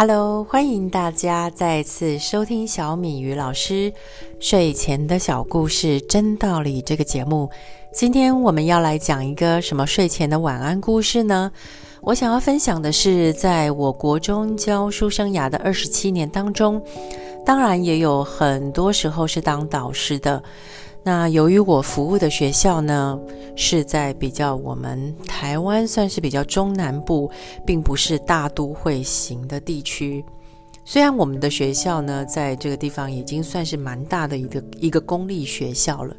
Hello，欢迎大家再次收听小米鱼老师睡前的小故事真道理这个节目。今天我们要来讲一个什么睡前的晚安故事呢？我想要分享的是，在我国中教书生涯的二十七年当中，当然也有很多时候是当导师的。那由于我服务的学校呢，是在比较我们台湾算是比较中南部，并不是大都会型的地区。虽然我们的学校呢，在这个地方已经算是蛮大的一个一个公立学校了，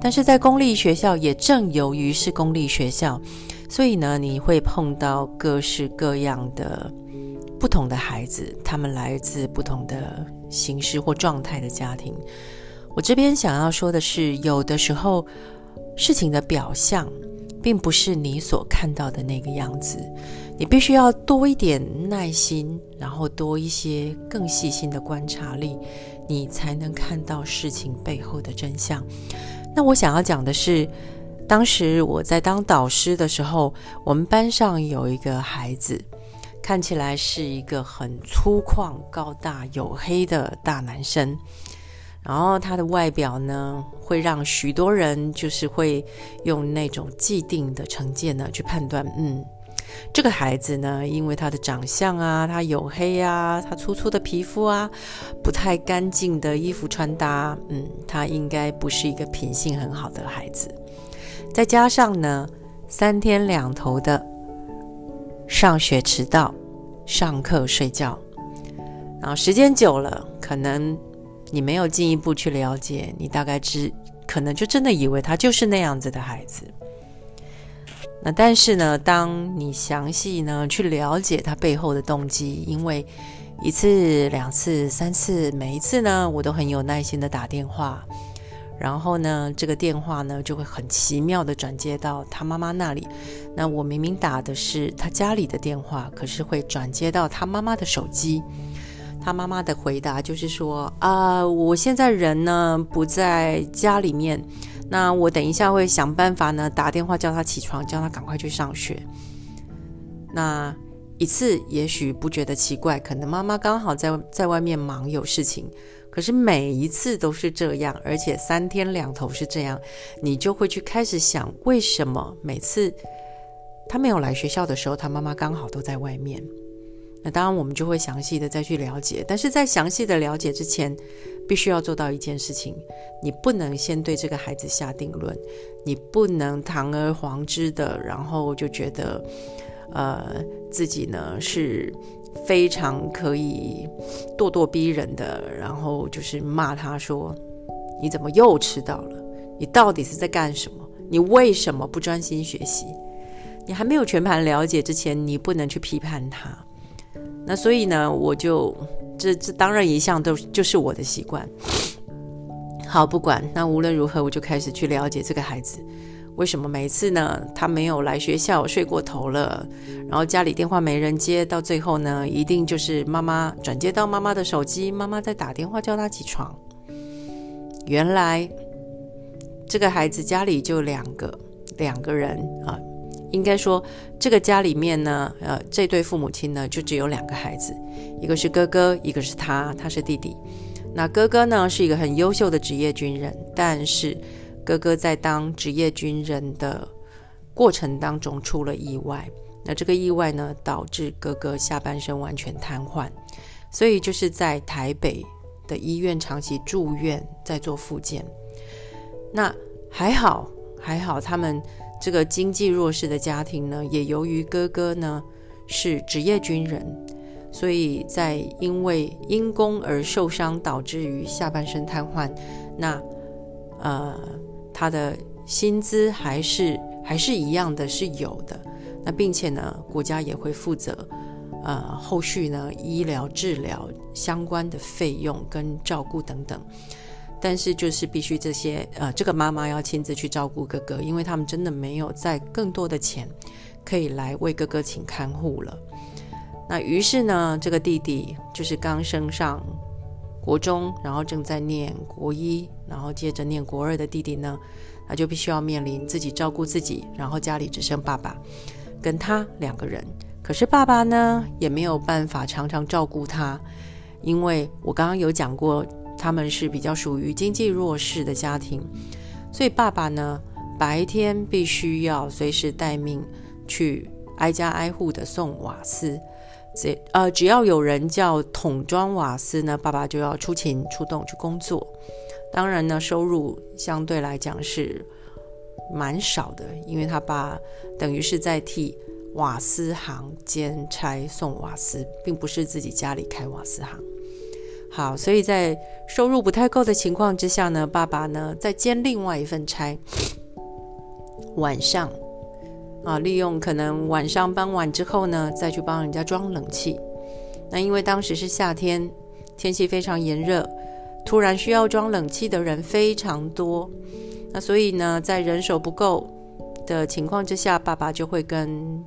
但是在公立学校也正由于是公立学校，所以呢，你会碰到各式各样的不同的孩子，他们来自不同的形式或状态的家庭。我这边想要说的是，有的时候事情的表象并不是你所看到的那个样子，你必须要多一点耐心，然后多一些更细心的观察力，你才能看到事情背后的真相。那我想要讲的是，当时我在当导师的时候，我们班上有一个孩子，看起来是一个很粗犷、高大、黝黑的大男生。然后他的外表呢，会让许多人就是会用那种既定的成见呢去判断，嗯，这个孩子呢，因为他的长相啊，他黝黑啊，他粗粗的皮肤啊，不太干净的衣服穿搭，嗯，他应该不是一个品性很好的孩子。再加上呢，三天两头的上学迟到，上课睡觉，然后时间久了，可能。你没有进一步去了解，你大概只可能就真的以为他就是那样子的孩子。那但是呢，当你详细呢去了解他背后的动机，因为一次、两次、三次，每一次呢，我都很有耐心的打电话，然后呢，这个电话呢就会很奇妙的转接到他妈妈那里。那我明明打的是他家里的电话，可是会转接到他妈妈的手机。他妈妈的回答就是说：“啊，我现在人呢不在家里面，那我等一下会想办法呢打电话叫他起床，叫他赶快去上学。那一次也许不觉得奇怪，可能妈妈刚好在在外面忙有事情，可是每一次都是这样，而且三天两头是这样，你就会去开始想，为什么每次他没有来学校的时候，他妈妈刚好都在外面。”那当然，我们就会详细的再去了解。但是在详细的了解之前，必须要做到一件事情：你不能先对这个孩子下定论，你不能堂而皇之的，然后就觉得，呃，自己呢是非常可以咄咄逼人的，然后就是骂他说：“你怎么又迟到了？你到底是在干什么？你为什么不专心学习？”你还没有全盘了解之前，你不能去批判他。那所以呢，我就这这当然一向都就是我的习惯。好，不管那无论如何，我就开始去了解这个孩子为什么每次呢，他没有来学校，睡过头了，然后家里电话没人接，到最后呢，一定就是妈妈转接到妈妈的手机，妈妈在打电话叫他起床。原来这个孩子家里就两个两个人啊。应该说，这个家里面呢，呃，这对父母亲呢，就只有两个孩子，一个是哥哥，一个是他，他是弟弟。那哥哥呢，是一个很优秀的职业军人，但是哥哥在当职业军人的过程当中出了意外。那这个意外呢，导致哥哥下半身完全瘫痪，所以就是在台北的医院长期住院，在做复健。那还好，还好他们。这个经济弱势的家庭呢，也由于哥哥呢是职业军人，所以在因为因公而受伤，导致于下半身瘫痪。那呃，他的薪资还是还是一样的是有的。那并且呢，国家也会负责呃后续呢医疗治疗相关的费用跟照顾等等。但是就是必须这些呃，这个妈妈要亲自去照顾哥哥，因为他们真的没有再更多的钱可以来为哥哥请看护了。那于是呢，这个弟弟就是刚升上国中，然后正在念国一，然后接着念国二的弟弟呢，他就必须要面临自己照顾自己，然后家里只剩爸爸跟他两个人，可是爸爸呢，也没有办法常常照顾他，因为我刚刚有讲过，他们是比较属于经济弱势的家庭，所以爸爸呢，白天必须要随时待命，去挨家挨户的送瓦斯。这呃，只要有人叫桶装瓦斯呢，爸爸就要出勤出动去工作。当然呢，收入相对来讲是蛮少的，因为他爸等于是在替瓦斯行兼差送瓦斯，并不是自己家里开瓦斯行。好，所以在收入不太够的情况之下呢，爸爸呢在兼另外一份差，晚上。啊，利用可能晚上傍晚之后呢，再去帮人家装冷气。那因为当时是夏天，天气非常炎热，突然需要装冷气的人非常多。那所以呢，在人手不够的情况之下，爸爸就会跟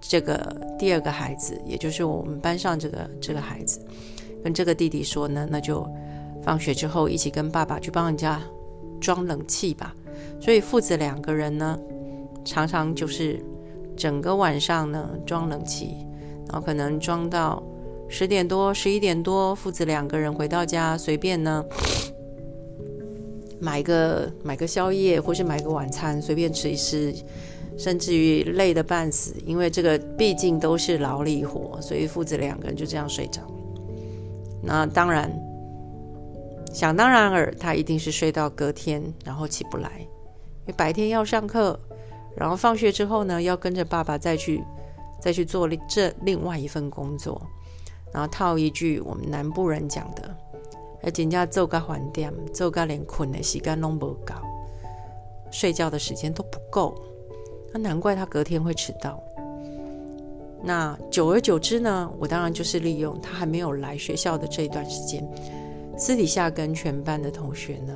这个第二个孩子，也就是我们班上这个这个孩子，跟这个弟弟说呢，那就放学之后一起跟爸爸去帮人家装冷气吧。所以父子两个人呢。常常就是整个晚上呢装冷气，然后可能装到十点多、十一点多，父子两个人回到家，随便呢买个买个宵夜，或是买个晚餐，随便吃一吃，甚至于累得半死，因为这个毕竟都是劳力活，所以父子两个人就这样睡着。那当然，想当然尔，他一定是睡到隔天，然后起不来，因为白天要上课。然后放学之后呢，要跟着爸爸再去，再去做这另外一份工作。然后套一句我们南部人讲的：“而人家做个饭店，做个连困的时间都不够，睡觉的时间都不够。”那难怪他隔天会迟到。那久而久之呢，我当然就是利用他还没有来学校的这一段时间，私底下跟全班的同学呢。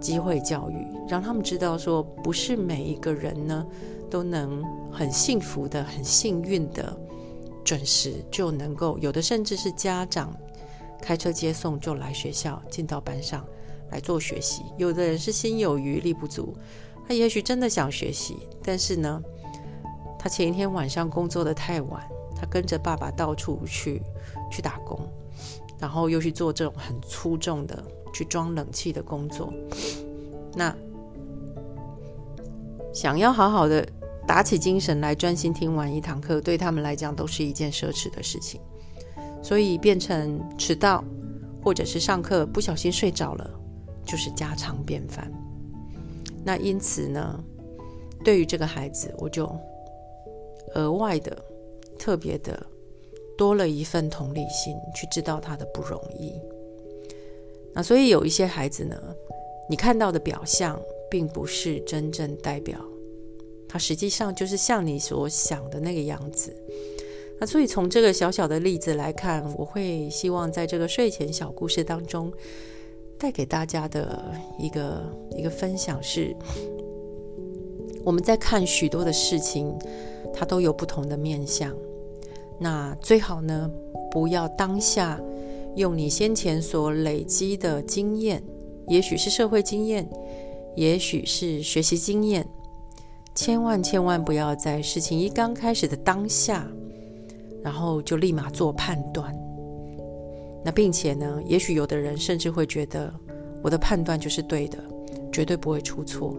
机会教育，让他们知道说，不是每一个人呢都能很幸福的、很幸运的准时就能够，有的甚至是家长开车接送就来学校，进到班上来做学习。有的人是心有余力不足，他也许真的想学习，但是呢，他前一天晚上工作的太晚，他跟着爸爸到处去去打工，然后又去做这种很粗重的。去装冷气的工作，那想要好好的打起精神来专心听完一堂课，对他们来讲都是一件奢侈的事情，所以变成迟到或者是上课不小心睡着了，就是家常便饭。那因此呢，对于这个孩子，我就额外的、特别的多了一份同理心，去知道他的不容易。那所以有一些孩子呢，你看到的表象，并不是真正代表他实际上就是像你所想的那个样子。那所以从这个小小的例子来看，我会希望在这个睡前小故事当中，带给大家的一个一个分享是：我们在看许多的事情，它都有不同的面相。那最好呢，不要当下。用你先前所累积的经验，也许是社会经验，也许是学习经验，千万千万不要在事情一刚开始的当下，然后就立马做判断。那并且呢，也许有的人甚至会觉得我的判断就是对的，绝对不会出错，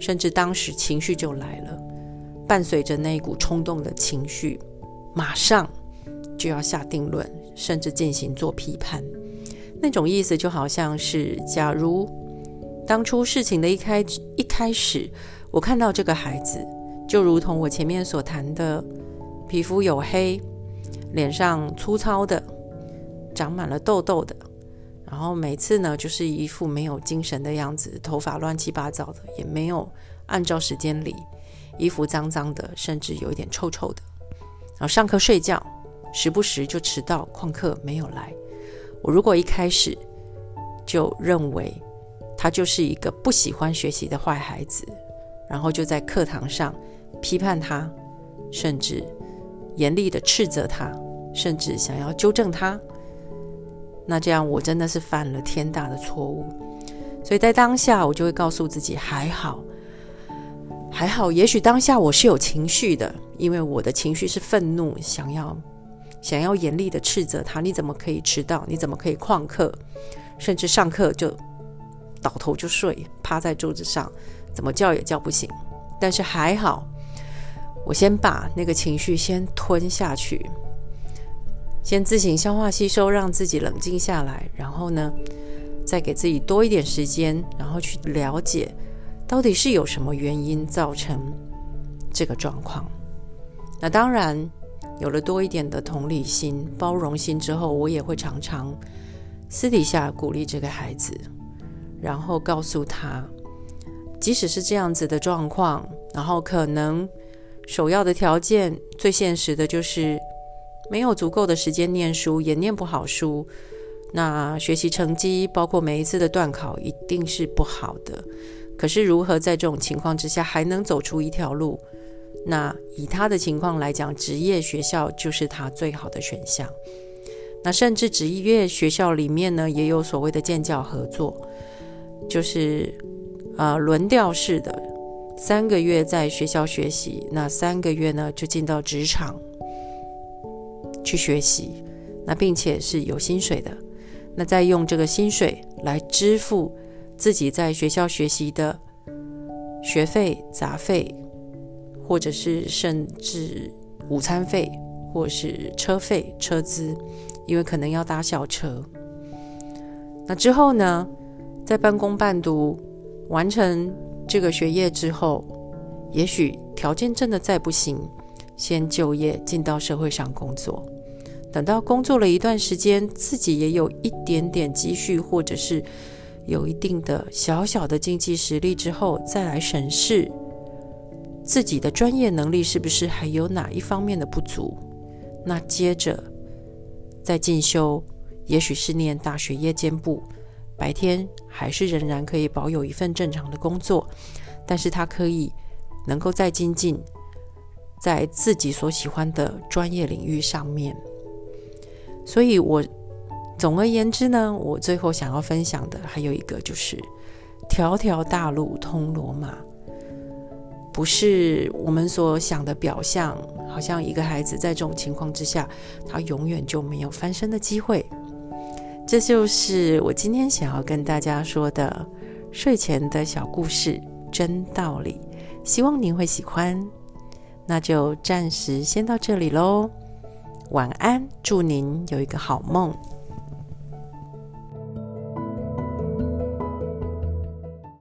甚至当时情绪就来了，伴随着那一股冲动的情绪，马上就要下定论。甚至进行做批判，那种意思就好像是，假如当初事情的一开一开始，我看到这个孩子，就如同我前面所谈的，皮肤黝黑，脸上粗糙的，长满了痘痘的，然后每次呢就是一副没有精神的样子，头发乱七八糟的，也没有按照时间理，衣服脏脏的，甚至有一点臭臭的，然后上课睡觉。时不时就迟到旷课没有来，我如果一开始就认为他就是一个不喜欢学习的坏孩子，然后就在课堂上批判他，甚至严厉的斥责他，甚至想要纠正他，那这样我真的是犯了天大的错误。所以在当下，我就会告诉自己：还好，还好，也许当下我是有情绪的，因为我的情绪是愤怒，想要想要严厉的斥责他，你怎么可以迟到？你怎么可以旷课？甚至上课就倒头就睡，趴在桌子上，怎么叫也叫不醒。但是还好，我先把那个情绪先吞下去，先自行消化吸收，让自己冷静下来，然后呢，再给自己多一点时间，然后去了解。到底是有什么原因造成这个状况？那当然，有了多一点的同理心、包容心之后，我也会常常私底下鼓励这个孩子，然后告诉他，即使是这样子的状况，然后可能首要的条件、最现实的就是没有足够的时间念书，也念不好书，那学习成绩，包括每一次的段考，一定是不好的。可是如何在这种情况之下还能走出一条路？那以他的情况来讲，职业学校就是他最好的选项。那甚至职业学校里面呢，也有所谓的建教合作，就是呃轮调式的，三个月在学校学习，那三个月呢就进到职场去学习，那并且是有薪水的，那再用这个薪水来支付。自己在学校学习的学费、杂费，或者是甚至午餐费，或是车费、车资，因为可能要搭校车。那之后呢，在半工半读完成这个学业之后，也许条件真的再不行，先就业进到社会上工作。等到工作了一段时间，自己也有一点点积蓄，或者是。有一定的小小的经济实力之后，再来审视自己的专业能力是不是还有哪一方面的不足。那接着再进修，也许是念大学夜间部，白天还是仍然可以保有一份正常的工作，但是他可以能够再精进在自己所喜欢的专业领域上面。所以，我。总而言之呢，我最后想要分享的还有一个就是，条条大路通罗马，不是我们所想的表象。好像一个孩子在这种情况之下，他永远就没有翻身的机会。这就是我今天想要跟大家说的睡前的小故事，真道理。希望您会喜欢。那就暂时先到这里喽，晚安，祝您有一个好梦。